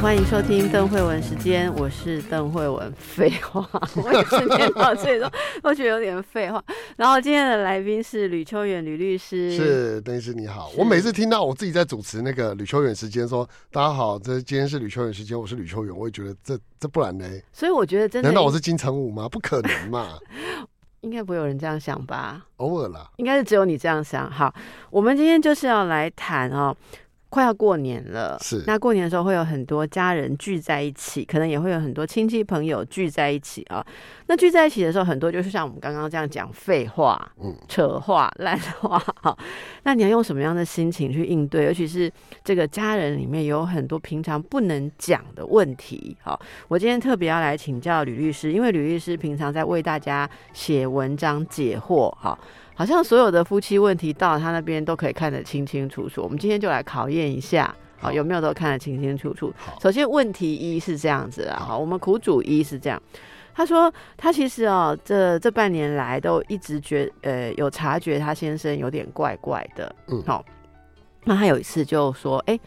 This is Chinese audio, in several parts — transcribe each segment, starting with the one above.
欢迎收听邓慧文时间，我是邓慧文。废话，我也是念到这种，我觉得有点废话。然后今天的来宾是吕秋远吕律师，是邓律师你好。我每次听到我自己在主持那个吕秋远时间，说大家好，这今天是吕秋远时间，我是吕秋远，我也觉得这这不然呢？所以我觉得真的，难道我是金城武吗？不可能嘛，应该不会有人这样想吧？偶尔啦，应该是只有你这样想。好，我们今天就是要来谈哦。快要过年了，是那过年的时候会有很多家人聚在一起，可能也会有很多亲戚朋友聚在一起啊。那聚在一起的时候，很多就是像我们刚刚这样讲废话、嗯，扯话、烂话。好，那你要用什么样的心情去应对？尤其是这个家人里面有很多平常不能讲的问题。好，我今天特别要来请教吕律师，因为吕律师平常在为大家写文章解惑。好。好像所有的夫妻问题到他那边都可以看得清清楚楚。我们今天就来考验一下，好有没有都看得清清楚楚。首先问题一是这样子啊，好，我们苦主一是这样，他说他其实哦，这这半年来都一直觉呃有察觉他先生有点怪怪的，嗯，好，那他有一次就说，哎，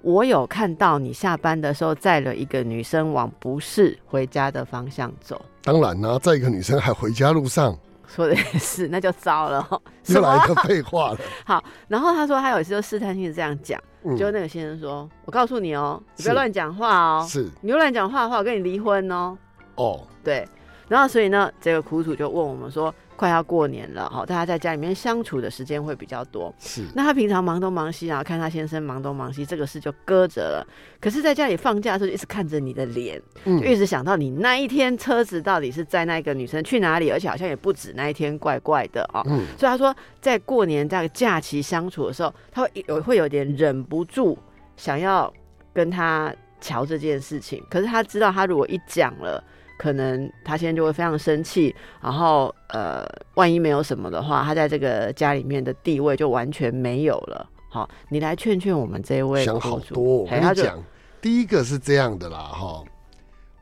我有看到你下班的时候载了一个女生往不是回家的方向走。当然呢，在一个女生还回家路上。说的也是，那就糟了。又来一个废话了。好，然后他说他有一次就试探性这样讲，就那个先生说：“我告诉你哦，你不要乱讲话哦。是，你又乱讲话的话，我跟你离婚哦。”哦，对。然后所以呢，这个苦主就问我们说。快要过年了，哈，大家在家里面相处的时间会比较多。是，那他平常忙东忙西，然后看他先生忙东忙西，这个事就搁着了。可是，在家里放假的时候，一直看着你的脸，就一直想到你那一天车子到底是在那个女生去哪里，而且好像也不止那一天，怪怪的哦。嗯，所以他说，在过年这个假期相处的时候，他会有会有点忍不住想要跟他瞧这件事情。可是他知道，他如果一讲了。可能他现在就会非常生气，然后呃，万一没有什么的话，他在这个家里面的地位就完全没有了。好，你来劝劝我们这位想好多，我跟你讲，第一个是这样的啦，哈，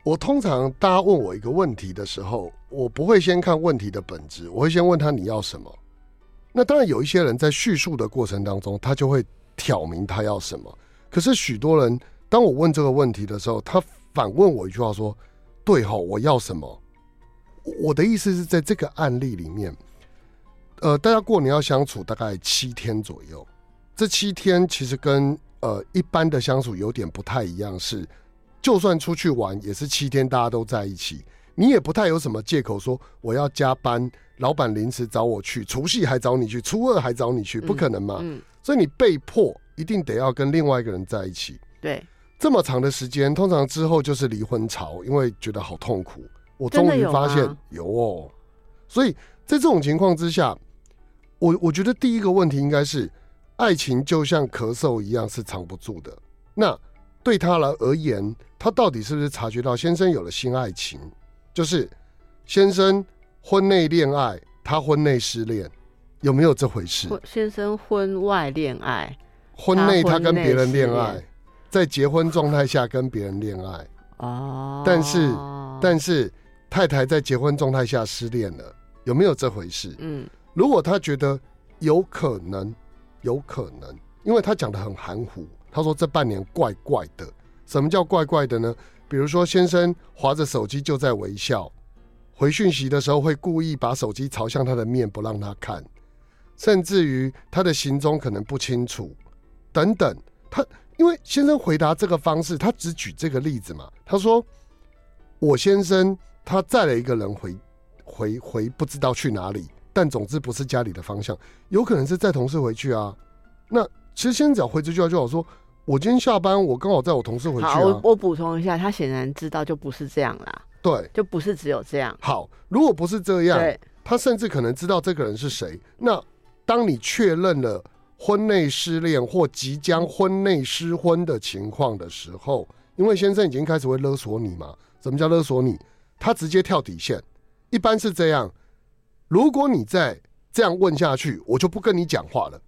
我通常大家问我一个问题的时候，我不会先看问题的本质，我会先问他你要什么。那当然有一些人在叙述的过程当中，他就会挑明他要什么。可是许多人，当我问这个问题的时候，他反问我一句话说。对哈，我要什么？我的意思是在这个案例里面，呃，大家过年要相处大概七天左右。这七天其实跟呃一般的相处有点不太一样，是就算出去玩也是七天，大家都在一起，你也不太有什么借口说我要加班，老板临时找我去，除夕还找你去，初二还找你去，不可能嘛。所以你被迫一定得要跟另外一个人在一起。对。这么长的时间，通常之后就是离婚潮，因为觉得好痛苦。我终于发现有哦，所以在这种情况之下，我我觉得第一个问题应该是，爱情就像咳嗽一样是藏不住的。那对他来而言，他到底是不是察觉到先生有了新爱情？就是先生婚内恋爱，他婚内失恋，有没有这回事？先生婚外恋爱，婚内他跟别人恋爱。在结婚状态下跟别人恋爱哦，但是但是太太在结婚状态下失恋了，有没有这回事？嗯，如果他觉得有可能，有可能，因为他讲的很含糊，他说这半年怪怪的。什么叫怪怪的呢？比如说先生划着手机就在微笑，回讯息的时候会故意把手机朝向他的面不让他看，甚至于他的行踪可能不清楚，等等，他。因为先生回答这个方式，他只举这个例子嘛。他说：“我先生他载了一个人回回回，不知道去哪里，但总之不是家里的方向，有可能是载同事回去啊。那其实先生只要回这句话就好，说我今天下班，我刚好载我同事回去。好，我我补充一下，他显然知道就不是这样啦。对，就不是只有这样。好，如果不是这样，他甚至可能知道这个人是谁。那当你确认了。婚内失恋或即将婚内失婚的情况的时候，因为先生已经开始会勒索你嘛？什么叫勒索你？他直接跳底线，一般是这样。如果你再这样问下去，我就不跟你讲话了。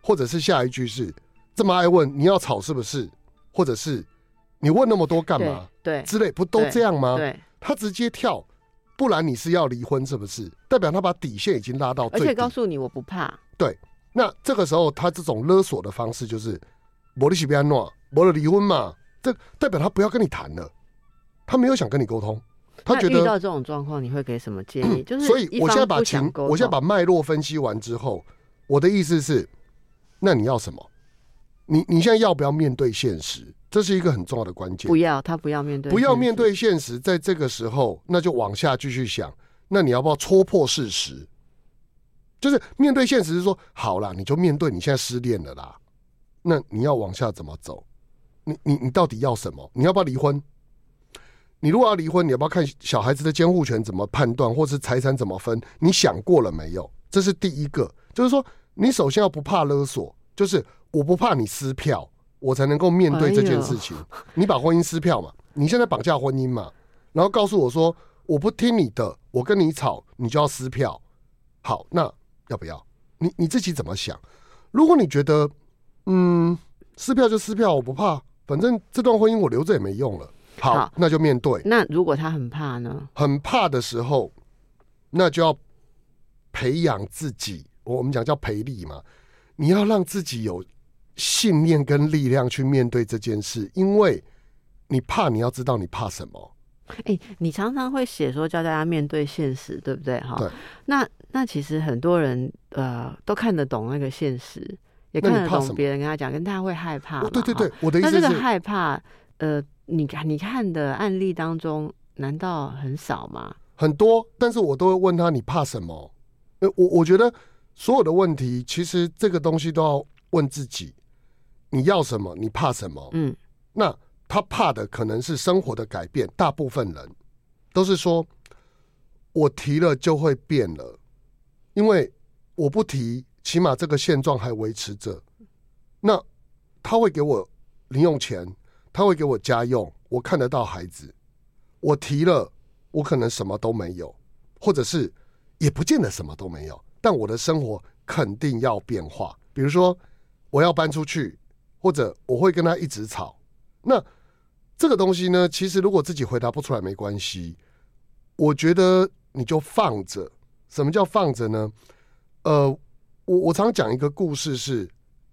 或者是下一句是这么爱问，你要吵是不是？或者是你问那么多干嘛？对之类，不都这样吗？对，他直接跳，不然你是要离婚是不是？代表他把底线已经拉到最，而且告诉你我不怕。对，那这个时候他这种勒索的方式就是，我的喜别诺，我的离婚嘛，这代表他不要跟你谈了，他没有想跟你沟通。他觉得遇到这种状况，你会给什么建议？就是，所以我现在把情，我现在把脉络分析完之后，我的意思是，那你要什么？你你现在要不要面对现实？这是一个很重要的关键。不要，他不要面对，不要面对现实。在这个时候，那就往下继续想。那你要不要戳破事实？就是面对现实，是说好啦，你就面对你现在失恋了啦。那你要往下怎么走？你你你到底要什么？你要不要离婚？你如果要离婚，你要不要看小孩子的监护权怎么判断，或是财产怎么分？你想过了没有？这是第一个，就是说，你首先要不怕勒索，就是我不怕你撕票，我才能够面对这件事情。你把婚姻撕票嘛？你现在绑架婚姻嘛？然后告诉我说，我不听你的，我跟你吵，你就要撕票。好，那要不要？你你自己怎么想？如果你觉得，嗯，撕票就撕票，我不怕，反正这段婚姻我留着也没用了。好，那就面对。那如果他很怕呢？很怕的时候，那就要培养自己。我们讲叫培力嘛，你要让自己有信念跟力量去面对这件事。因为你怕，你要知道你怕什么。哎，你常常会写说教大家面对现实，对不对？哈，对。那那其实很多人呃都看得懂那个现实，也看得懂别人跟他讲，跟他会害怕。对对对，我的意思是，这个害怕呃。你看，你看的案例当中，难道很少吗？很多，但是我都会问他：你怕什么？呃，我我觉得所有的问题，其实这个东西都要问自己：你要什么？你怕什么？嗯，那他怕的可能是生活的改变。大部分人都是说，我提了就会变了，因为我不提，起码这个现状还维持着。那他会给我零用钱。他会给我家用，我看得到孩子。我提了，我可能什么都没有，或者是也不见得什么都没有。但我的生活肯定要变化。比如说，我要搬出去，或者我会跟他一直吵。那这个东西呢？其实如果自己回答不出来没关系。我觉得你就放着。什么叫放着呢？呃，我我常讲一个故事，是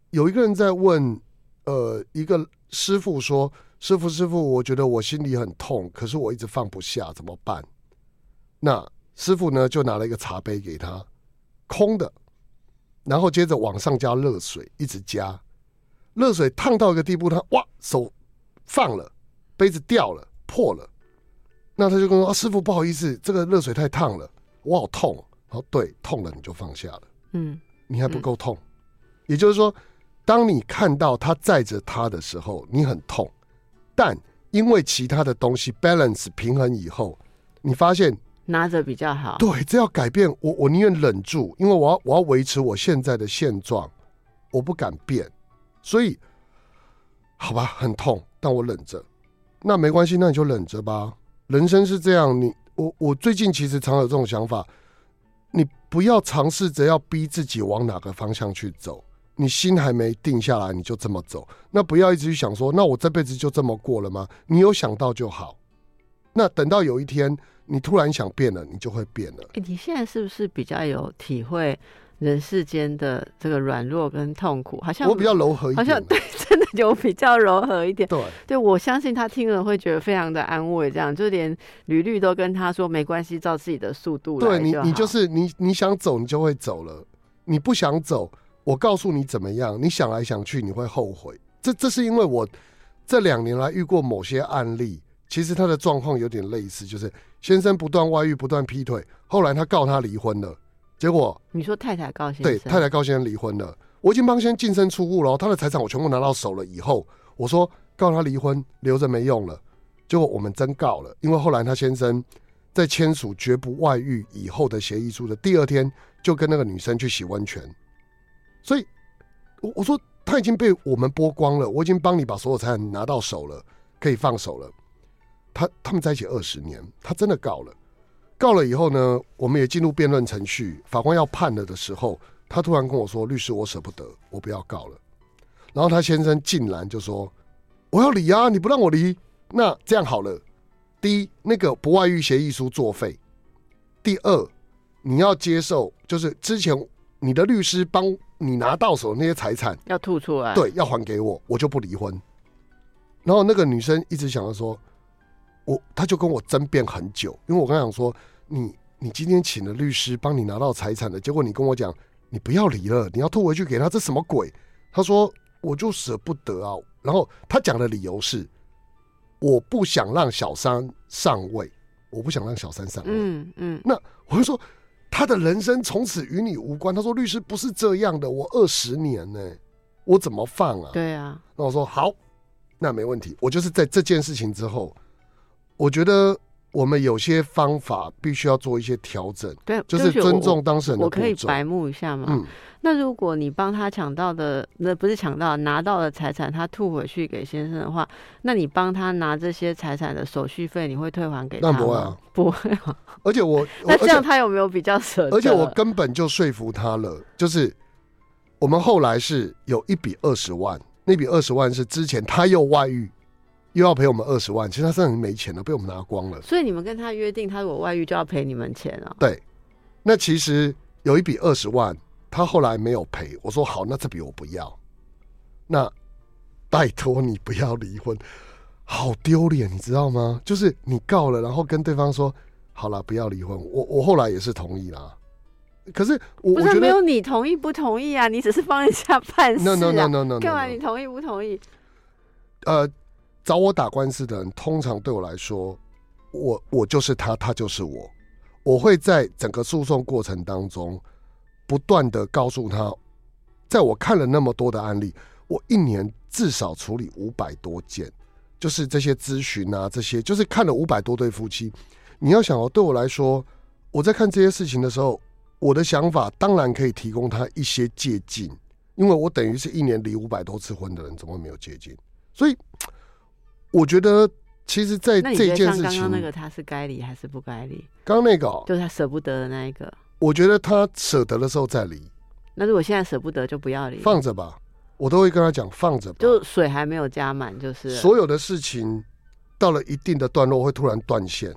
有一个人在问，呃，一个。师傅说：“师傅，师傅，我觉得我心里很痛，可是我一直放不下，怎么办？”那师傅呢，就拿了一个茶杯给他，空的，然后接着往上加热水，一直加，热水烫到一个地步，他哇，手放了，杯子掉了，破了。那他就跟说：“啊，师傅，不好意思，这个热水太烫了，我好痛。”哦，对，痛了你就放下了。嗯，你还不够痛，也就是说。当你看到他载着他的时候，你很痛，但因为其他的东西 balance 平衡以后，你发现拿着比较好。对，这要改变，我我宁愿忍住，因为我要我要维持我现在的现状，我不敢变，所以好吧，很痛，但我忍着，那没关系，那你就忍着吧。人生是这样，你我我最近其实常有这种想法，你不要尝试着要逼自己往哪个方向去走。你心还没定下来，你就这么走，那不要一直去想说，那我这辈子就这么过了吗？你有想到就好。那等到有一天你突然想变了，你就会变了。哎，你现在是不是比较有体会人世间的这个软弱跟痛苦？好像我比较柔和一点，好像对，真的就比较柔和一点。对，对我相信他听了会觉得非常的安慰，这样就连吕律都跟他说没关系，照自己的速度来。对你，你就是你，你想走你就会走了，你不想走。我告诉你怎么样？你想来想去，你会后悔。这这是因为我这两年来遇过某些案例，其实他的状况有点类似，就是先生不断外遇、不断劈腿，后来他告他离婚了，结果你说太太告先生，对太太告先生离婚了，我已经帮先净身出户了，他的财产我全部拿到手了。以后我说告他离婚留着没用了，结果我们真告了，因为后来他先生在签署绝不外遇以后的协议书的第二天，就跟那个女生去洗温泉。所以，我我说他已经被我们剥光了，我已经帮你把所有财产拿到手了，可以放手了。他他们在一起二十年，他真的告了，告了以后呢，我们也进入辩论程序，法官要判了的时候，他突然跟我说：“律师，我舍不得，我不要告了。”然后他先生竟然就说：“我要离啊，你不让我离，那这样好了，第一，那个不外遇协议书作废；第二，你要接受，就是之前你的律师帮你拿到手那些财产要吐出来，对，要还给我，我就不离婚。然后那个女生一直想要说，我，她就跟我争辩很久，因为我刚想说，你你今天请了律师帮你拿到财产的，结果你跟我讲，你不要离了，你要吐回去给他，这什么鬼？他说，我就舍不得啊。然后他讲的理由是。我不想让小三上位，我不想让小三上位。嗯嗯，那我就说他的人生从此与你无关。他说律师不是这样的，我二十年呢，我怎么放啊？对啊。那我说好，那没问题。我就是在这件事情之后，我觉得我们有些方法必须要做一些调整。对，就是尊重当事人。我可以白目一下吗？嗯。那如果你帮他抢到的，那不是抢到拿到的财产，他吐回去给先生的话，那你帮他拿这些财产的手续费，你会退还给他吗？不会啊，不会啊。而且我，那这样他有没有比较舍得？而且我根本就说服他了，就是我们后来是有一笔二十万，那笔二十万是之前他又外遇，又要赔我们二十万，其实他身上没钱了，被我们拿光了。所以你们跟他约定，他如果外遇就要赔你们钱啊？对，那其实有一笔二十万。他后来没有赔，我说好，那这笔我不要。那拜托你不要离婚，好丢脸，你知道吗？就是你告了，然后跟对方说好了，不要离婚。我我后来也是同意啦。可是我觉得没有你同意不同意啊？你只是帮人家办事啊？No no no no no，干嘛你同意不同意？呃，找我打官司的人，通常对我来说，我我就是他，他就是我。我会在整个诉讼过程当中。不断的告诉他，在我看了那么多的案例，我一年至少处理五百多件，就是这些咨询啊，这些就是看了五百多对夫妻。你要想哦，对我来说，我在看这些事情的时候，我的想法当然可以提供他一些借鉴，因为我等于是一年离五百多次婚的人，怎么没有借鉴？所以我觉得，其实，在这件事情，刚刚那个他是该离还是不该离？刚刚那个就是他舍不得的那一个。我觉得他舍得的时候再离。那如果现在舍不得，就不要离，放着吧。我都会跟他讲，放着。就水还没有加满，就是所有的事情到了一定的段落会突然断线，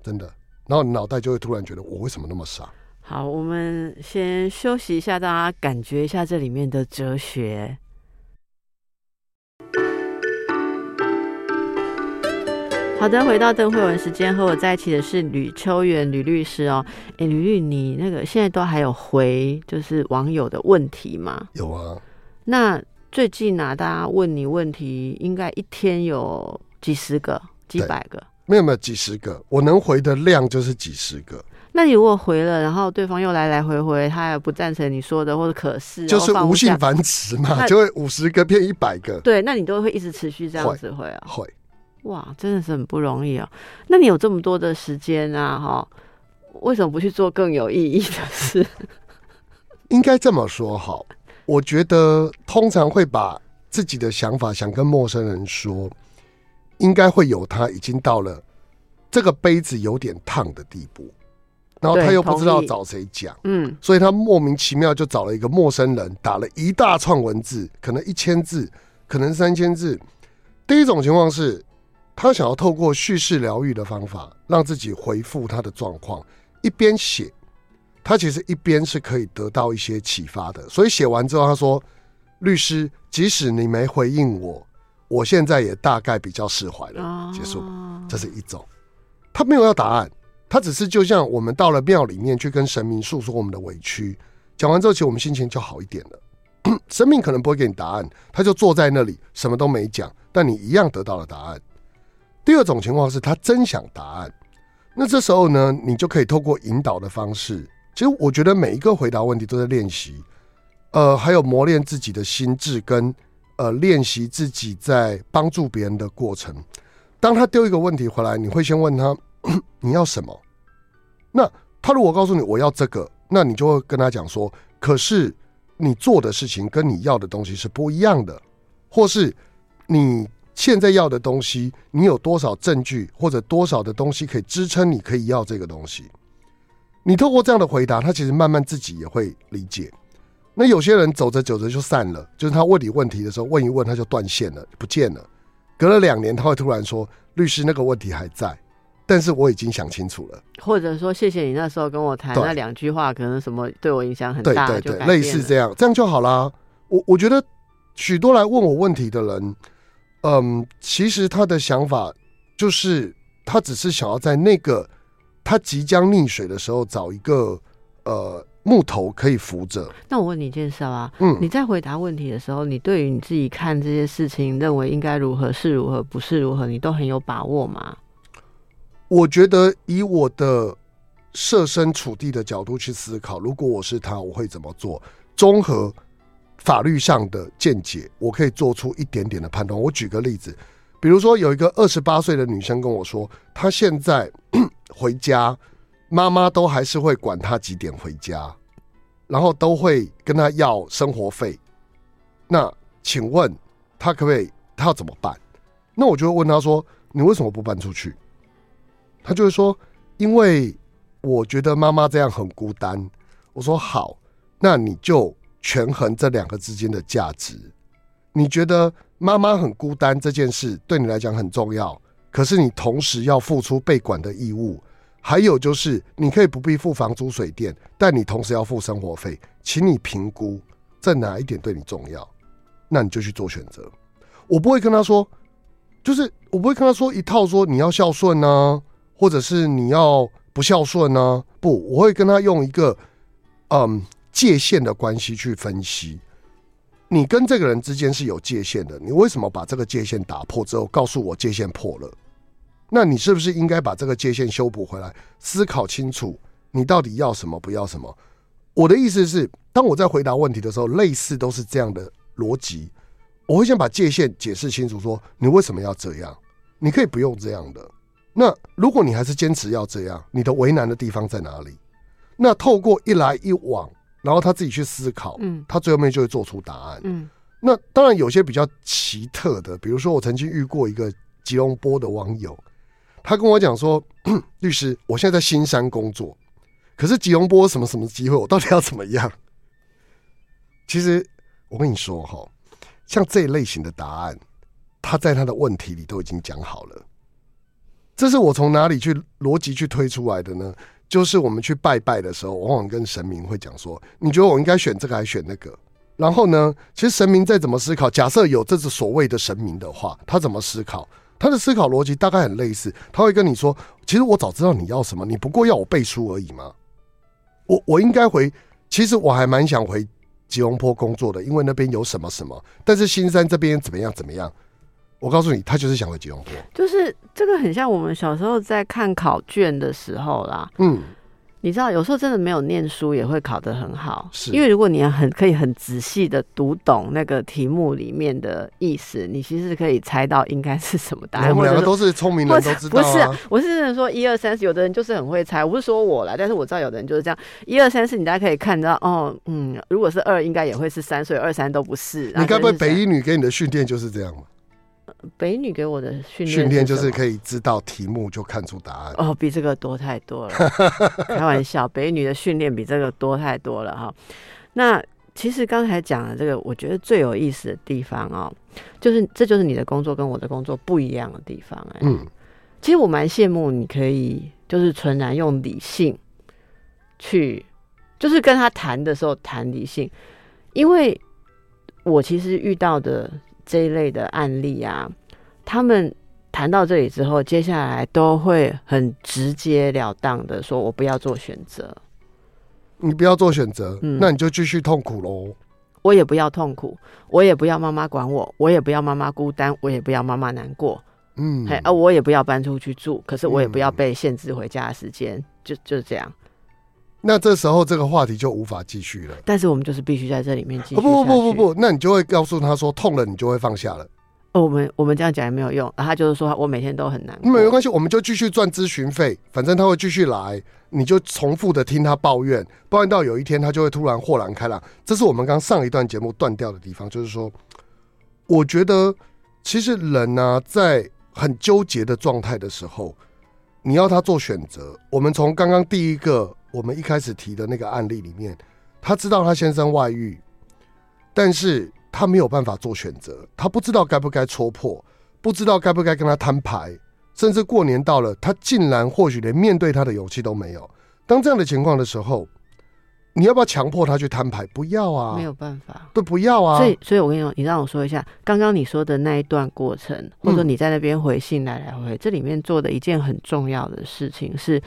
真的。然后脑袋就会突然觉得，我为什么那么傻？好，我们先休息一下，大家感觉一下这里面的哲学。好的，回到邓慧文时间，和我在一起的是吕秋元吕律师哦。哎，吕律，你那个现在都还有回就是网友的问题吗？有啊。那最近啊，大家问你问题，应该一天有几十个、几百个？没有没有几十个，我能回的量就是几十个。那你如果回了，然后对方又来来回回，他也不赞成你说的，或者可是就是无性繁殖嘛，就会五十个变一百个。对，那你都会一直持续这样子回啊？会。哇，真的是很不容易哦。那你有这么多的时间啊，哈，为什么不去做更有意义的事？应该这么说好，我觉得通常会把自己的想法想跟陌生人说，应该会有他已经到了这个杯子有点烫的地步，然后他又不知道找谁讲，嗯，所以他莫名其妙就找了一个陌生人，打了一大串文字，可能一千字，可能三千字。第一种情况是。他想要透过叙事疗愈的方法，让自己回复他的状况。一边写，他其实一边是可以得到一些启发的。所以写完之后，他说：“律师，即使你没回应我，我现在也大概比较释怀了。”结束，这是一种。他没有要答案，他只是就像我们到了庙里面去跟神明诉说我们的委屈，讲完之后，其实我们心情就好一点了。神明可能不会给你答案，他就坐在那里什么都没讲，但你一样得到了答案。第二种情况是他真想答案，那这时候呢，你就可以透过引导的方式。其实我觉得每一个回答问题都在练习，呃，还有磨练自己的心智跟呃练习自己在帮助别人的过程。当他丢一个问题回来，你会先问他你要什么？那他如果告诉你我要这个，那你就会跟他讲说，可是你做的事情跟你要的东西是不一样的，或是你。现在要的东西，你有多少证据或者多少的东西可以支撑你可以要这个东西？你透过这样的回答，他其实慢慢自己也会理解。那有些人走着走着就散了，就是他问你问题的时候问一问他就断线了，不见了。隔了两年，他会突然说：“律师，那个问题还在，但是我已经想清楚了。”或者说：“谢谢你那时候跟我谈那两句话，可能什么对我影响很大。”对对对，类似这样，这样就好啦。我我觉得许多来问我问题的人，嗯，其实他的想法就是他只是想要在那个他即将溺水的时候找一个呃。木头可以扶着。那我问你一件事啊，嗯，你在回答问题的时候，你对于你自己看这些事情，认为应该如何是如何，不是如何，你都很有把握吗？我觉得以我的设身处地的角度去思考，如果我是他，我会怎么做？综合法律上的见解，我可以做出一点点的判断。我举个例子，比如说有一个二十八岁的女生跟我说，她现在 回家。妈妈都还是会管她几点回家，然后都会跟她要生活费。那请问她可不可以？她要怎么办？那我就会问她说：“你为什么不搬出去？”她就会说：“因为我觉得妈妈这样很孤单。”我说：“好，那你就权衡这两个之间的价值。你觉得妈妈很孤单这件事对你来讲很重要，可是你同时要付出被管的义务。”还有就是，你可以不必付房租水电，但你同时要付生活费，请你评估在哪一点对你重要，那你就去做选择。我不会跟他说，就是我不会跟他说一套说你要孝顺呢，或者是你要不孝顺呢？不，我会跟他用一个嗯界限的关系去分析，你跟这个人之间是有界限的，你为什么把这个界限打破之后，告诉我界限破了？那你是不是应该把这个界限修补回来？思考清楚，你到底要什么，不要什么？我的意思是，当我在回答问题的时候，类似都是这样的逻辑。我会先把界限解释清楚，说你为什么要这样？你可以不用这样的。那如果你还是坚持要这样，你的为难的地方在哪里？那透过一来一往，然后他自己去思考，嗯，他最后面就会做出答案。嗯，那当然有些比较奇特的，比如说我曾经遇过一个吉隆坡的网友。他跟我讲说：“ 律师，我现在在新山工作，可是吉隆坡什么什么机会，我到底要怎么样？” 其实我跟你说哈，像这一类型的答案，他在他的问题里都已经讲好了。这是我从哪里去逻辑去推出来的呢？就是我们去拜拜的时候，往往跟神明会讲说：“你觉得我应该选这个还是选那个？”然后呢，其实神明再怎么思考，假设有这只所谓的神明的话，他怎么思考？他的思考逻辑大概很类似，他会跟你说：“其实我早知道你要什么，你不过要我背书而已嘛。”我我应该回，其实我还蛮想回吉隆坡工作的，因为那边有什么什么。但是新山这边怎么样怎么样？我告诉你，他就是想回吉隆坡。就是这个很像我们小时候在看考卷的时候啦。嗯。你知道，有时候真的没有念书也会考得很好，是因为如果你很可以很仔细的读懂那个题目里面的意思，你其实可以猜到应该是什么答案。我们两个都是聪明人，都知道。不是，我是真的说一二三四，有的人就是很会猜。我不是说我啦，但是我知道有的人就是这样。一二三四，你大家可以看到哦，嗯，如果是二，应该也会是三，所以二三都不是。你该不会北一女给你的训练就是这样吗？北女给我的训练，训练就是可以知道题目就看出答案。哦，比这个多太多了。开玩笑，北女的训练比这个多太多了哈。那其实刚才讲的这个，我觉得最有意思的地方哦，就是这就是你的工作跟我的工作不一样的地方哎。嗯，其实我蛮羡慕你可以就是纯然用理性去，就是跟他谈的时候谈理性，因为我其实遇到的。这一类的案例啊，他们谈到这里之后，接下来都会很直截了当的说：“我不要做选择，你不要做选择，那你就继续痛苦喽。我也不要痛苦，我也不要妈妈管我，我也不要妈妈孤单，我也不要妈妈难过。嗯，哎，啊，我也不要搬出去住，可是我也不要被限制回家的时间，就就是这样。”那这时候这个话题就无法继续了。但是我们就是必须在这里面继续。不不不不不，那你就会告诉他说痛了，你就会放下了。哦，我们我们这样讲也没有用。他就是说我每天都很难。没有关系，我们就继续赚咨询费，反正他会继续来，你就重复的听他抱怨，抱怨到有一天他就会突然豁然开朗。这是我们刚上一段节目断掉的地方，就是说，我觉得其实人呢，在很纠结的状态的时候，你要他做选择。我们从刚刚第一个。我们一开始提的那个案例里面，他知道他先生外遇，但是他没有办法做选择，他不知道该不该戳破，不知道该不该跟他摊牌，甚至过年到了，他竟然或许连面对他的勇气都没有。当这样的情况的时候，你要不要强迫他去摊牌？不要啊，没有办法，都不要啊。所以，所以我跟你说，你让我说一下，刚刚你说的那一段过程，或者说你在那边回信来来回回，这里面做的一件很重要的事情是。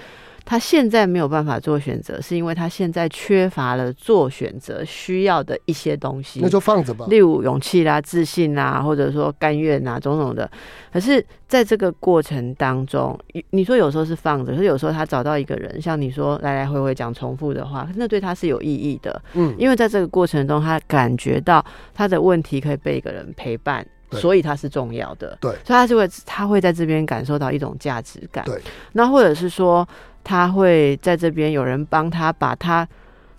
他现在没有办法做选择，是因为他现在缺乏了做选择需要的一些东西。那就放着吧，例如勇气啦、自信啦，或者说甘愿啊，种种的。可是在这个过程当中，你说有时候是放着，可是有时候他找到一个人，像你说来来回回讲重复的话，那对他是有意义的。嗯，因为在这个过程中，他感觉到他的问题可以被一个人陪伴，所以他是重要的。对，所以他就会他会在这边感受到一种价值感。对，那或者是说。他会在这边有人帮他把他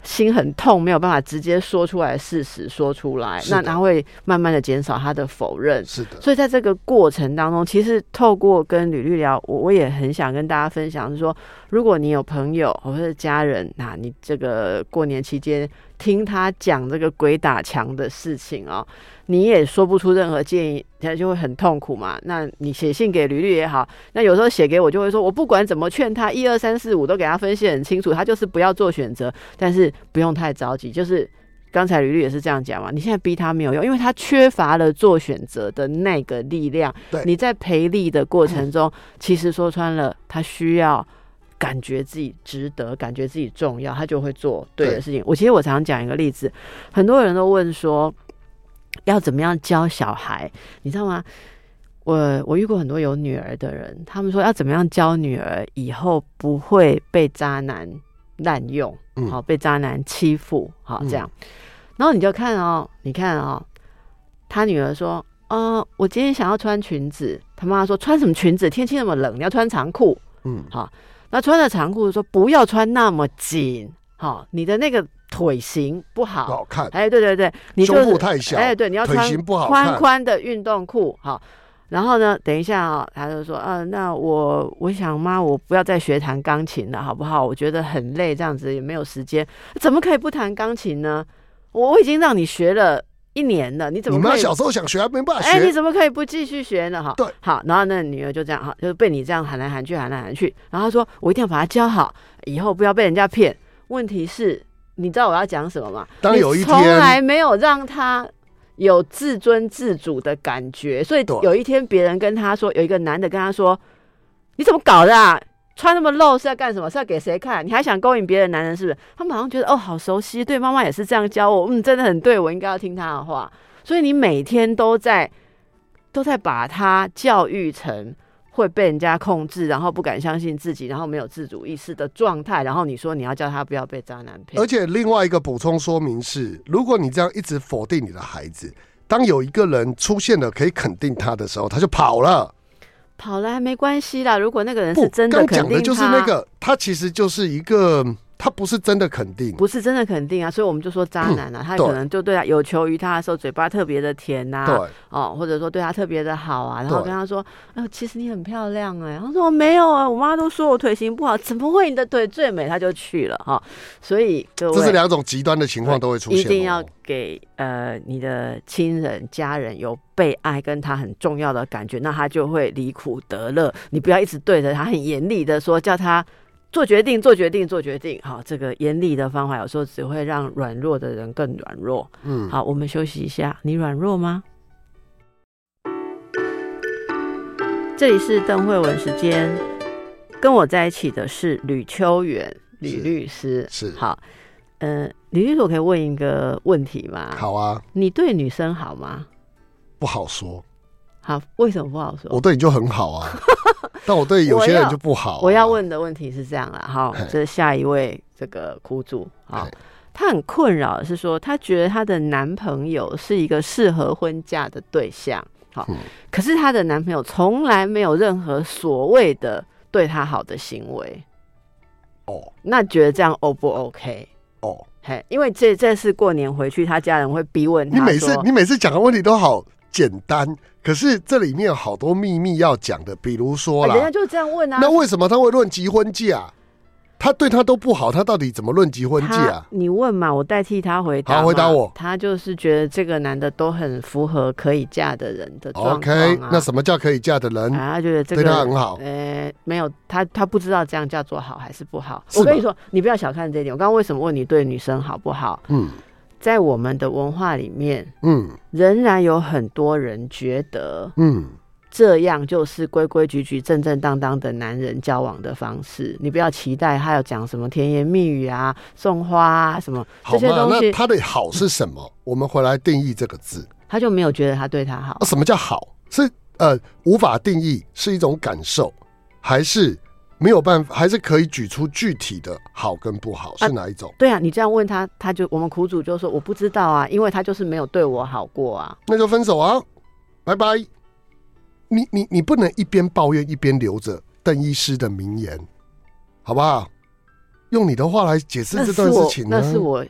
心很痛没有办法直接说出来的事实说出来，那他会慢慢的减少他的否认。是的，所以在这个过程当中，其实透过跟吕律聊，我我也很想跟大家分享，是说如果你有朋友或者家人，那你这个过年期间听他讲这个鬼打墙的事情哦。你也说不出任何建议，他就会很痛苦嘛。那你写信给吕律也好，那有时候写给我就会说，我不管怎么劝他，一二三四五都给他分析很清楚，他就是不要做选择。但是不用太着急，就是刚才吕律也是这样讲嘛。你现在逼他没有用，因为他缺乏了做选择的那个力量。对你在赔力的过程中，其实说穿了，他需要感觉自己值得，感觉自己重要，他就会做对的事情。我其实我常常讲一个例子，很多人都问说。要怎么样教小孩？你知道吗？我我遇过很多有女儿的人，他们说要怎么样教女儿以后不会被渣男滥用，好被渣男欺负，好这样。然后你就看哦，你看哦，他女儿说：“呃，我今天想要穿裙子。”他妈妈说：“穿什么裙子？天气那么冷，你要穿长裤。”嗯，好。那穿了长裤说：“不要穿那么紧，好，你的那个。”腿型不好，不好看。哎，对对对，你胸部太小。哎，对，你要穿宽宽的运动裤。好，然后呢，等一下啊，他就说，嗯，那我我想妈，我不要再学弹钢琴了，好不好？我觉得很累，这样子也没有时间。怎么可以不弹钢琴呢？我我已经让你学了一年了，你怎么？你们小时候想学，还没办法学。哎，你怎么可以不继续学呢？哈，对，好，然后那女儿就这样哈，就是被你这样喊来喊去，喊来喊去。然后说，我一定要把她教好，以后不要被人家骗。问题是。你知道我要讲什么吗？当有一天从来没有让他有自尊自主的感觉，所以有一天别人跟他说，有一个男的跟他说：“你怎么搞的？啊？穿那么露是要干什么？是要给谁看？你还想勾引别的男人是不是？”他们好像觉得哦，好熟悉，对，妈妈也是这样教我，嗯，真的很对，我应该要听他的话。所以你每天都在都在把他教育成。会被人家控制，然后不敢相信自己，然后没有自主意识的状态。然后你说你要叫他不要被渣男骗。而且另外一个补充说明是，如果你这样一直否定你的孩子，当有一个人出现了可以肯定他的时候，他就跑了。跑了还没关系啦。如果那个人是真的肯定他，就是那个他其实就是一个。他不是真的肯定，不是真的肯定啊，所以我们就说渣男啊，他可能就对他有求于他的时候，嘴巴特别的甜呐，对，哦，或者说对他特别的好啊，然后跟他说，哎，其实你很漂亮哎，他说没有啊，我妈都说我腿型不好，怎么会你的腿最美？他就去了哈，所以这是两种极端的情况都会出现，一定要给呃你的亲人家人有被爱跟他很重要的感觉，那他就会离苦得乐。你不要一直对着他很严厉的说，叫他。做决定，做决定，做决定。好，这个严厉的方法有时候只会让软弱的人更软弱。嗯，好，我们休息一下。你软弱吗？这里是邓慧文时间，跟我在一起的是吕秋远吕律师。是好，呃，吕律师，我可以问一个问题吗？好啊。你对女生好吗？不好说。好，为什么不好说？我对你就很好啊，但我对有些人就不好。我要问的问题是这样啦，哈，这是下一位这个苦主啊，他很困扰的是说，他觉得他的男朋友是一个适合婚嫁的对象，好，可是他的男朋友从来没有任何所谓的对他好的行为。哦，那觉得这样 O 不 OK？哦，嘿，因为这这次过年回去，他家人会逼问他，你每次你每次讲的问题都好简单。可是这里面有好多秘密要讲的，比如说啦，人家就这样问啊，那为什么他会论结婚嫁？他对他都不好，他到底怎么论及婚戒啊？你问嘛，我代替他回答。好，回答我。他就是觉得这个男的都很符合可以嫁的人的。OK，那什么叫可以嫁的人？他觉得这个对他很好。呃，没有，他他不知道这样叫做好还是不好。我跟你说，你不要小看这一点。我刚刚为什么问你对女生好不好？嗯，在我们的文化里面，嗯，仍然有很多人觉得，嗯。这样就是规规矩矩、正正当当的男人交往的方式。你不要期待他要讲什么甜言蜜语啊、送花啊什么这些东西。那他的好是什么？我们回来定义这个字。他就没有觉得他对他好。什么叫好？是呃无法定义，是一种感受，还是没有办法，还是可以举出具体的好跟不好是哪一种？对啊，你这样问他，他就我们苦主就说我不知道啊，因为他就是没有对我好过啊。那就分手啊，拜拜。你你你不能一边抱怨一边留着邓医师的名言，好不好？用你的话来解释这段事情呢？那是我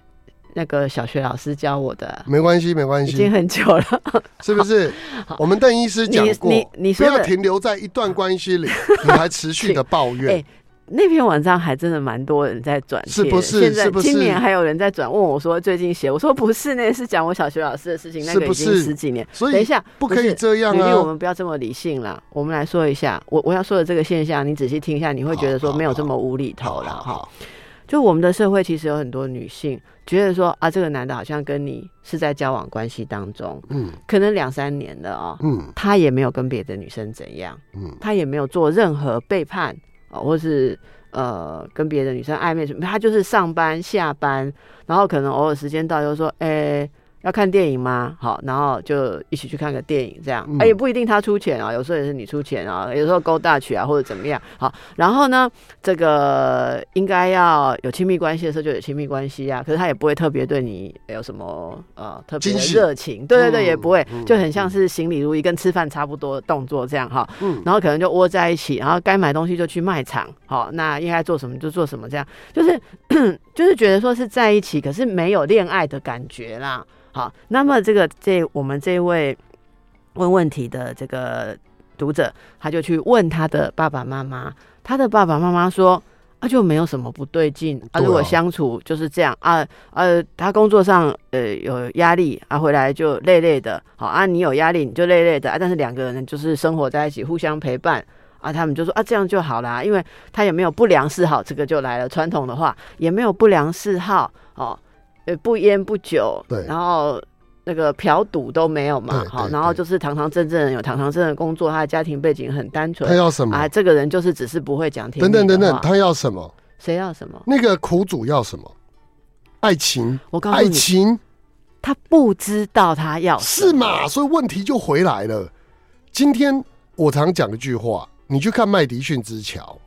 那个小学老师教我的。没关系，没关系，已经很久了，是不是？我们邓医师讲过，你你不要停留在一段关系里，你还持续的抱怨。那篇文章还真的蛮多人在转，是不是？现在今年还有人在转，问我说最近写，我说不是，那是讲我小学老师的事情，那个已经十几年。所以等一下不可以这样啊！我们不要这么理性了，我们来说一下，我我要说的这个现象，你仔细听一下，你会觉得说没有这么无厘头了哈。就我们的社会其实有很多女性觉得说啊，这个男的好像跟你是在交往关系当中，嗯，可能两三年的啊，嗯，他也没有跟别的女生怎样，嗯，他也没有做任何背叛啊，或是。呃，跟别的女生暧昧什么？他就是上班下班，然后可能偶尔时间到，就说，哎。要看电影吗？好，然后就一起去看个电影，这样，哎，也不一定他出钱啊，有时候也是你出钱啊，有时候勾大曲啊，或者怎么样。好，然后呢，这个应该要有亲密关系的时候就有亲密关系啊，可是他也不会特别对你有什么呃特别的热情，对对对，也不会，就很像是行礼如仪，跟吃饭差不多的动作这样哈。嗯，然后可能就窝在一起，然后该买东西就去卖场，好，那应该做什么就做什么，这样就是 就是觉得说是在一起，可是没有恋爱的感觉啦。好，那么这个这我们这位问问题的这个读者，他就去问他的爸爸妈妈，他的爸爸妈妈说，啊就没有什么不对劲啊，如果相处就是这样啊，呃，他工作上呃有压力啊，回来就累累的，好啊，你有压力你就累累的啊，但是两个人就是生活在一起，互相陪伴啊，他们就说啊这样就好啦，因为他也没有不良嗜好，这个就来了，传统的话也没有不良嗜好哦。呃，不烟不酒，对，然后那个嫖赌都没有嘛，好，然后就是堂堂正正有堂堂正正的工作，他的家庭背景很单纯。他要什么？啊，这个人就是只是不会讲天。等等等等，他要什么？谁要什么？那个苦主要什么？爱情。我告诉你，爱情，他不知道他要是嘛？所以问题就回来了。今天我常讲一句话，你去看麦迪逊之桥。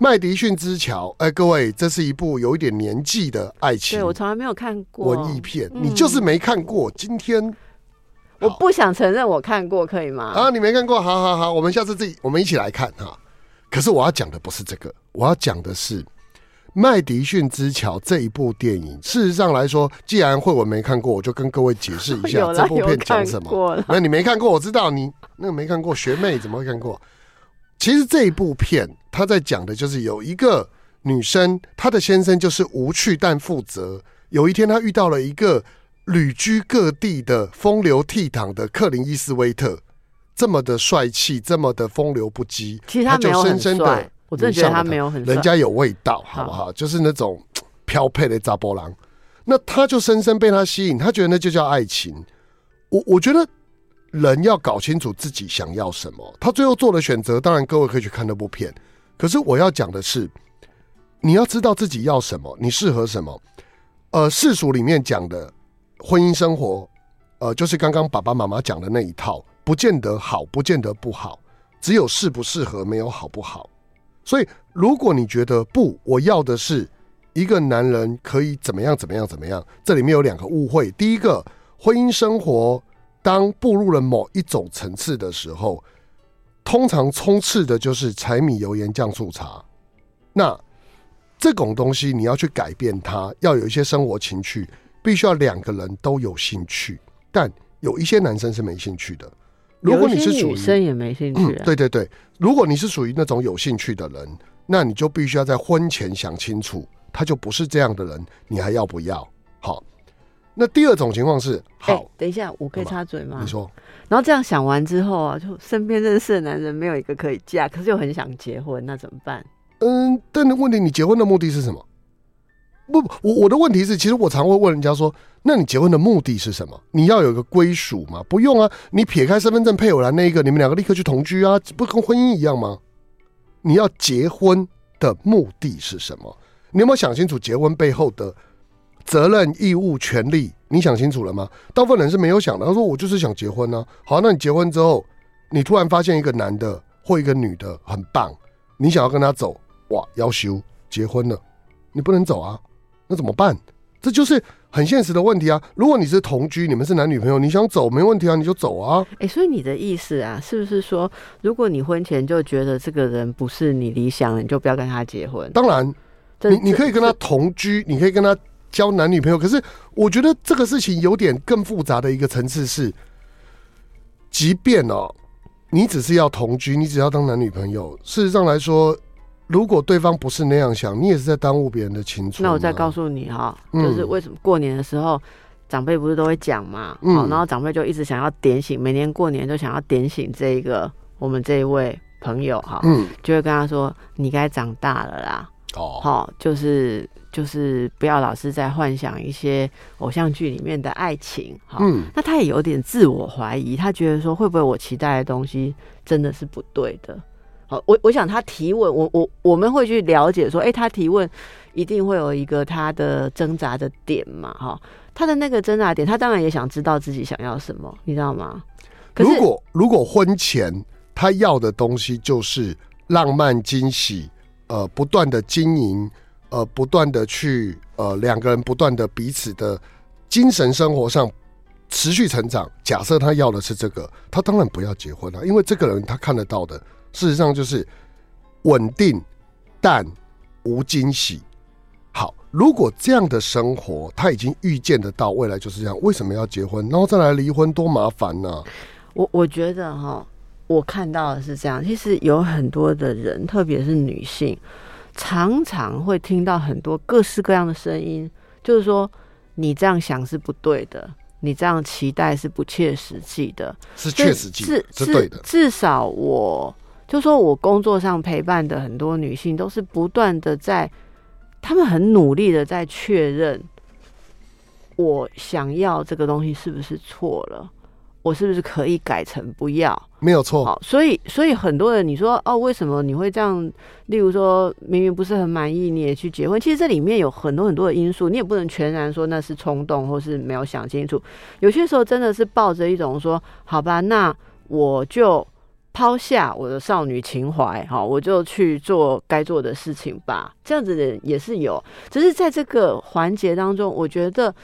麦迪逊之桥，哎，各位，这是一部有一点年纪的爱情。对我从来没有看过文艺片，你就是没看过。今天我不想承认我看过，可以吗？啊，你没看过，好好好，我们下次自己我们一起来看哈。可是我要讲的不是这个，我要讲的是麦迪逊之桥这一部电影。事实上来说，既然慧文没看过，我就跟各位解释一下 这部片讲什么。那你没看过，我知道你那个没看过，学妹怎么会看过？其实这一部片，他在讲的就是有一个女生，她的先生就是无趣但负责。有一天，她遇到了一个旅居各地的风流倜傥的克林伊斯威特，这么的帅气，这么的风流不羁。其实他没有很帅，我真的觉得他没有很，人家有味道，好不好？就是那种飘配的扎波郎。那他就深深被他吸引，他觉得那就叫爱情。我我觉得。人要搞清楚自己想要什么，他最后做的选择，当然各位可以去看那部片。可是我要讲的是，你要知道自己要什么，你适合什么。呃，世俗里面讲的婚姻生活，呃，就是刚刚爸爸妈妈讲的那一套，不见得好，不见得不好，只有适不适合，没有好不好。所以，如果你觉得不，我要的是一个男人可以怎么样怎么样怎么样，这里面有两个误会。第一个，婚姻生活。当步入了某一种层次的时候，通常充斥的就是柴米油盐酱醋茶。那这种东西你要去改变它，要有一些生活情趣，必须要两个人都有兴趣。但有一些男生是没兴趣的。如果你是属于女生也没兴趣。对对对，如果你是属于那种有兴趣的人，那你就必须要在婚前想清楚，他就不是这样的人，你还要不要？好，那第二种情况是，好，等一下，我可以插嘴吗？你说。然后这样想完之后啊，就身边认识的男人没有一个可以嫁，可是又很想结婚，那怎么办？嗯，但是问题，你结婚的目的是什么？不，我我的问题是，其实我常会问人家说，那你结婚的目的是什么？你要有一个归属吗？不用啊，你撇开身份证配偶栏那一个，你们两个立刻去同居啊，不跟婚姻一样吗？你要结婚的目的是什么？你有没有想清楚结婚背后的责任、义务、权利？你想清楚了吗？大部分人是没有想的。他说：“我就是想结婚呢。”好，那你结婚之后，你突然发现一个男的或一个女的很棒，你想要跟他走，哇，要修结婚了，你不能走啊，那怎么办？这就是很现实的问题啊。如果你是同居，你们是男女朋友，你想走没问题啊，你就走啊。哎，所以你的意思啊，是不是说，如果你婚前就觉得这个人不是你理想，你就不要跟他结婚？当然，你你可以跟他同居，你可以跟他。交男女朋友，可是我觉得这个事情有点更复杂的一个层次是，即便哦，你只是要同居，你只要当男女朋友，事实上来说，如果对方不是那样想，你也是在耽误别人的青春。那我再告诉你哈，就是为什么过年的时候长辈不是都会讲嘛，嗯，然后长辈就一直想要点醒，每年过年都想要点醒这一个我们这一位朋友哈，嗯，就会跟他说，你该长大了啦，哦，好，就是。就是不要老是在幻想一些偶像剧里面的爱情，哈，那他也有点自我怀疑，他觉得说会不会我期待的东西真的是不对的？好，我我想他提问，我我我们会去了解说，哎，他提问一定会有一个他的挣扎的点嘛，哈，他的那个挣扎点，他当然也想知道自己想要什么，你知道吗？如果如果婚前他要的东西就是浪漫惊喜，呃，不断的经营。呃，不断的去呃，两个人不断的彼此的精神生活上持续成长。假设他要的是这个，他当然不要结婚了，因为这个人他看得到的，事实上就是稳定但无惊喜。好，如果这样的生活他已经预见得到未来就是这样，为什么要结婚？然后再来离婚，多麻烦呢？我我觉得哈，我看到的是这样，其实有很多的人，特别是女性。常常会听到很多各式各样的声音，就是说你这样想是不对的，你这样期待是不切实际的，是确实际是是对的。至少我就说我工作上陪伴的很多女性，都是不断的在，她们很努力的在确认，我想要这个东西是不是错了。我是不是可以改成不要？没有错。好，所以所以很多人你说哦，为什么你会这样？例如说明明不是很满意，你也去结婚？其实这里面有很多很多的因素，你也不能全然说那是冲动或是没有想清楚。有些时候真的是抱着一种说，好吧，那我就抛下我的少女情怀，好，我就去做该做的事情吧。这样子的也是有，只是在这个环节当中，我觉得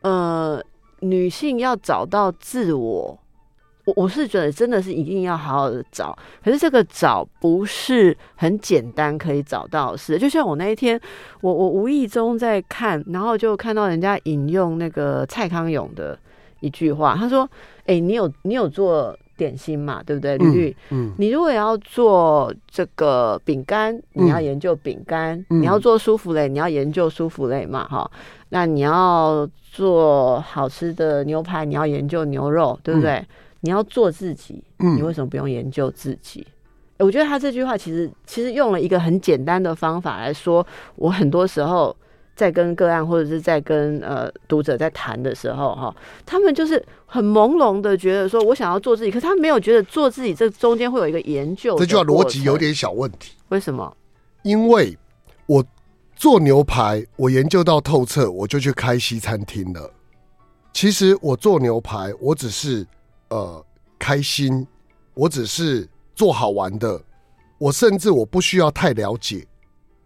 呃。女性要找到自我，我我是觉得真的是一定要好好的找。可是这个找不是很简单可以找到事。就像我那一天，我我无意中在看，然后就看到人家引用那个蔡康永的一句话，他说：“哎，你有你有做点心嘛？对不对，你如果要做这个饼干，你要研究饼干；你要做舒芙蕾，你要研究舒芙蕾嘛，哈。”那你要做好吃的牛排，你要研究牛肉，对不对？你要做自己，你为什么不用研究自己？我觉得他这句话其实其实用了一个很简单的方法来说。我很多时候在跟个案或者是在跟呃读者在谈的时候，哈，他们就是很朦胧的觉得说我想要做自己，可是他没有觉得做自己这中间会有一个研究。这句话逻辑有点小问题。为什么？因为我。做牛排，我研究到透彻，我就去开西餐厅了。其实我做牛排，我只是呃开心，我只是做好玩的。我甚至我不需要太了解，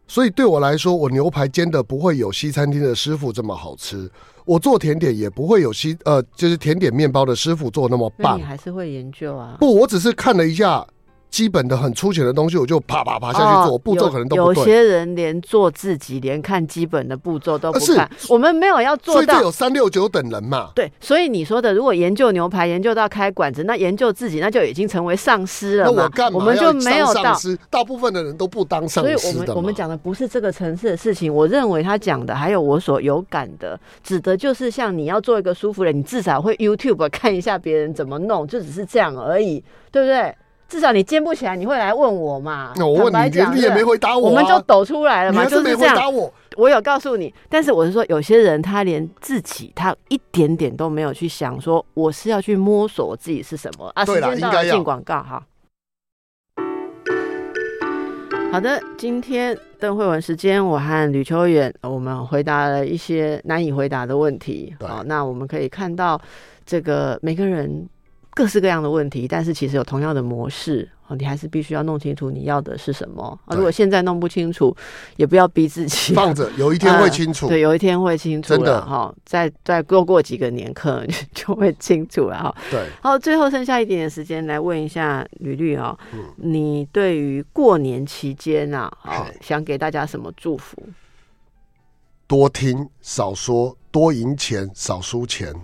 所以对我来说，我牛排煎的不会有西餐厅的师傅这么好吃。我做甜点也不会有西呃，就是甜点面包的师傅做那么棒。你还是会研究啊？不，我只是看了一下。基本的很粗浅的东西，我就啪啪啪下去做，步骤可能都不对。有些人连做自己，连看基本的步骤都不看。我们没有要做到，所以有三六九等人嘛。对，所以你说的，如果研究牛排研究到开馆子，那研究自己那就已经成为上师了那我干嘛。我们就没有到，大部分的人都不当上师所以我们我们讲的不是这个层次的事情。我认为他讲的，还有我所有感的，指的就是像你要做一个舒服人，你至少会 YouTube 看一下别人怎么弄，就只是这样而已，对不对？至少你肩不起来，你会来问我嘛？那我问你，你也没回答我，我们就抖出来了嘛，就是这样。我有告诉你，但是我是说，有些人他连自己他一点点都没有去想，说我是要去摸索我自己是什么啊？时间到了，进广告哈。好的，今天邓慧文时间，我和吕秋远，我们回答了一些难以回答的问题。好，那我们可以看到这个每个人。各式各样的问题，但是其实有同样的模式哦，你还是必须要弄清楚你要的是什么啊。如果现在弄不清楚，也不要逼自己，放着，有一天会清楚。对，有一天会清楚，真的哈。再再过过几个年，可 能就会清楚了哈。对。好，最后剩下一点点时间来问一下吕律啊，你对于过年期间啊，啊，想给大家什么祝福？多听少说，多赢钱少输钱。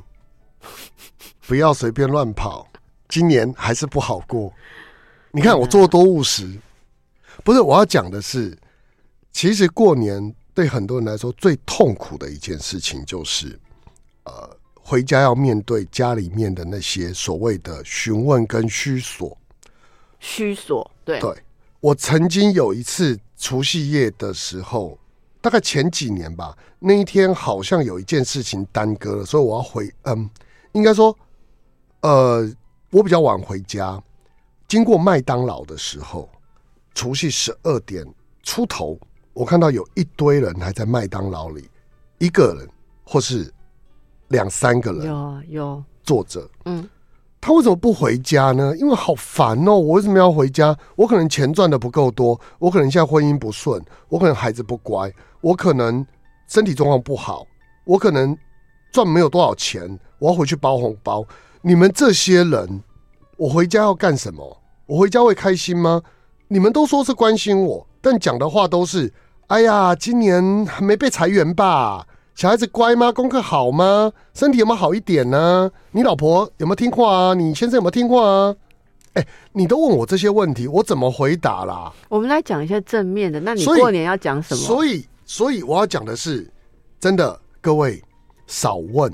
不要随便乱跑，今年还是不好过。你看我做多务实，不是我要讲的是，其实过年对很多人来说最痛苦的一件事情就是，呃，回家要面对家里面的那些所谓的询问跟虚索。虚索，对。对我曾经有一次除夕夜的时候，大概前几年吧，那一天好像有一件事情耽搁了，所以我要回，嗯，应该说。呃，我比较晚回家，经过麦当劳的时候，除夕十二点出头，我看到有一堆人还在麦当劳里，一个人或是两三个人，有有坐着。嗯，他为什么不回家呢？因为好烦哦！我为什么要回家？我可能钱赚的不够多，我可能现在婚姻不顺，我可能孩子不乖，我可能身体状况不好，我可能赚没有多少钱，我要回去包红包。你们这些人，我回家要干什么？我回家会开心吗？你们都说是关心我，但讲的话都是：哎呀，今年还没被裁员吧？小孩子乖吗？功课好吗？身体有没有好一点呢？你老婆有没有听话啊？你先生有没有听话啊？哎，你都问我这些问题，我怎么回答啦？我们来讲一些正面的。那你过年要讲什么？所以，所以我要讲的是，真的，各位少问，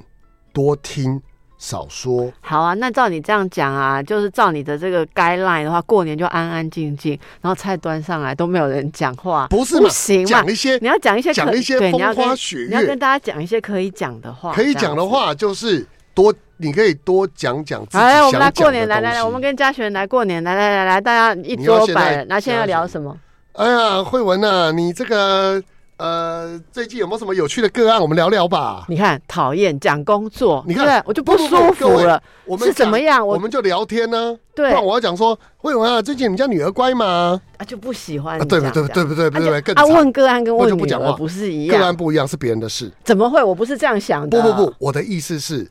多听。少说好啊，那照你这样讲啊，就是照你的这个 guideline 的话，过年就安安静静，然后菜端上来都没有人讲话，不是不行嘛？讲一些，你要讲一些，讲一些风花雪月，你要跟大家讲一些可以讲的话。可以讲的话就是多，你可以多讲讲自己来，我们来过年，来来来，我们跟嘉璇来过年，来来来来，大家一桌摆，那现在要聊什么？哎呀，慧文啊，你这个。呃，最近有没有什么有趣的个案？我们聊聊吧。你看，讨厌讲工作，你看我就不舒服了。我们是怎么样？我们就聊天呢。对，我要讲说，慧文啊，最近你家女儿乖吗？啊，就不喜欢。对不对？对不对？对不对？更啊，问个案跟问女儿不是一样，个案不一样是别人的事。怎么会？我不是这样想的。不不不，我的意思是。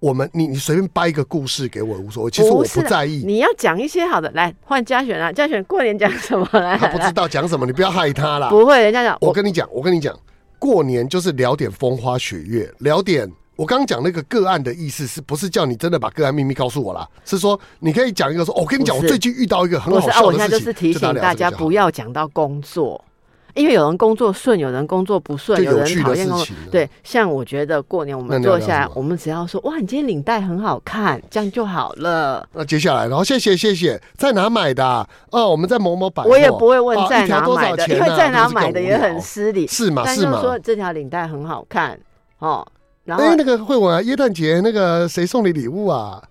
我们，你你随便掰一个故事给我无所谓，其实我不在意。你要讲一些好的，来换嘉璇啊，嘉璇过年讲什么来？他不知道讲什么，你不要害他啦。不会，人家讲。我跟你讲，我跟你讲，过年就是聊点风花雪月，聊点。我刚刚讲那个个案的意思，是不是叫你真的把个案秘密告诉我啦？是说你可以讲一个说，我跟你讲，我最近遇到一个很好笑的事情。我现在就是提醒大家不要讲到工作。因为有人工作顺，有人工作不顺，有人讨厌工作。对，像我觉得过年我们坐下来，我们只要说哇，你今天领带很好看，这样就好了。那接下来，然后谢谢谢谢，在哪买的？哦，我们在某某百货我也不会问在哪买的，因为在哪买的也很失礼。是吗？是吗？说这条领带很好看哦。然后那个会问啊，耶诞节那个谁送你礼物啊？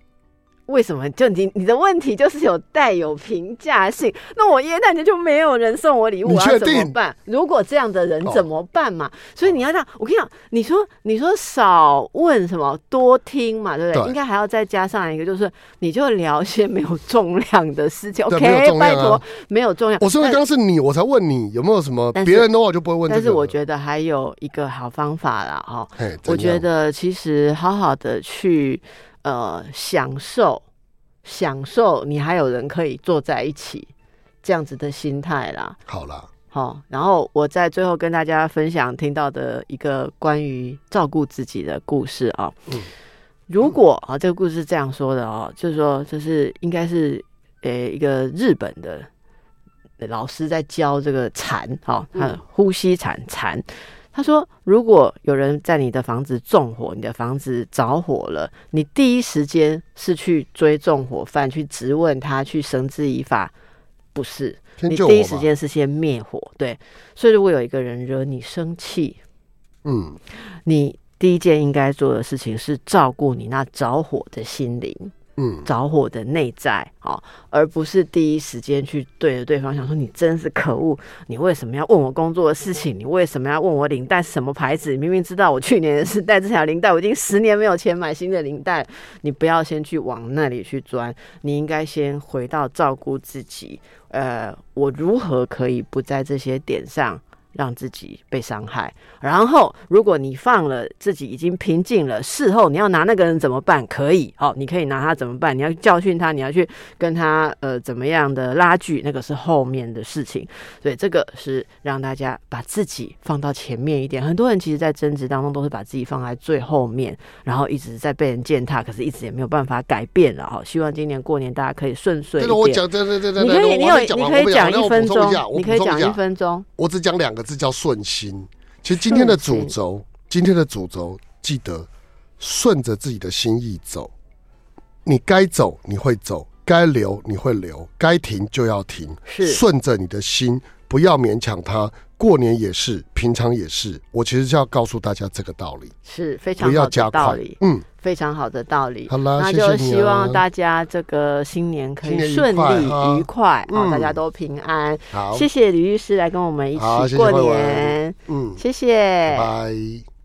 为什么？就你你的问题就是有带有评价性。那我耶诞节就没有人送我礼物，我要怎么办？如果这样的人怎么办嘛？所以你要这样，我跟你讲，你说你说少问什么，多听嘛，对不对？应该还要再加上一个，就是你就聊些没有重量的事情。OK，拜托，没有重量。我说的刚刚是你，我才问你有没有什么别人的话，我就不会问。但是我觉得还有一个好方法啦，哈，我觉得其实好好的去。呃，享受，享受，你还有人可以坐在一起，这样子的心态啦。好啦，好，然后我在最后跟大家分享听到的一个关于照顾自己的故事啊。嗯，如果啊，这个故事是这样说的哦，就是说这是应该是呃一个日本的老师在教这个禅，哈，他呼吸禅禅。他说：“如果有人在你的房子纵火，你的房子着火了，你第一时间是去追纵火犯，去质问他，去绳之以法，不是？你第一时间是先灭火。对，所以如果有一个人惹你生气，嗯，你第一件应该做的事情是照顾你那着火的心灵。”嗯，着火的内在啊，而不是第一时间去对着对方想说你真是可恶，你为什么要问我工作的事情？你为什么要问我领带什么牌子？明明知道我去年是带这条领带，我已经十年没有钱买新的领带。你不要先去往那里去钻，你应该先回到照顾自己。呃，我如何可以不在这些点上？让自己被伤害，然后如果你放了自己已经平静了，事后你要拿那个人怎么办？可以，哦，你可以拿他怎么办？你要教训他，你要去跟他呃怎么样的拉锯，那个是后面的事情。所以这个是让大家把自己放到前面一点。很多人其实，在争执当中都是把自己放在最后面，然后一直在被人践踏，可是一直也没有办法改变了。哈，希望今年过年大家可以顺遂一点。我讲，对对对对，你可以，你有，你可以讲一分钟，你可以讲一分钟，我只讲两个。这叫顺心。其实今天的主轴，今天的主轴，记得顺着自己的心意走。你该走你会走，该留你会留，该停就要停。是顺着你的心，不要勉强他。过年也是，平常也是。我其实就要告诉大家这个道理，是非常好的道理。嗯，非常好的道理。好啦，那就希望大家这个新年可以顺利愉快，啊，大家都平安。好，谢谢李律师来跟我们一起过年。嗯，谢谢，拜。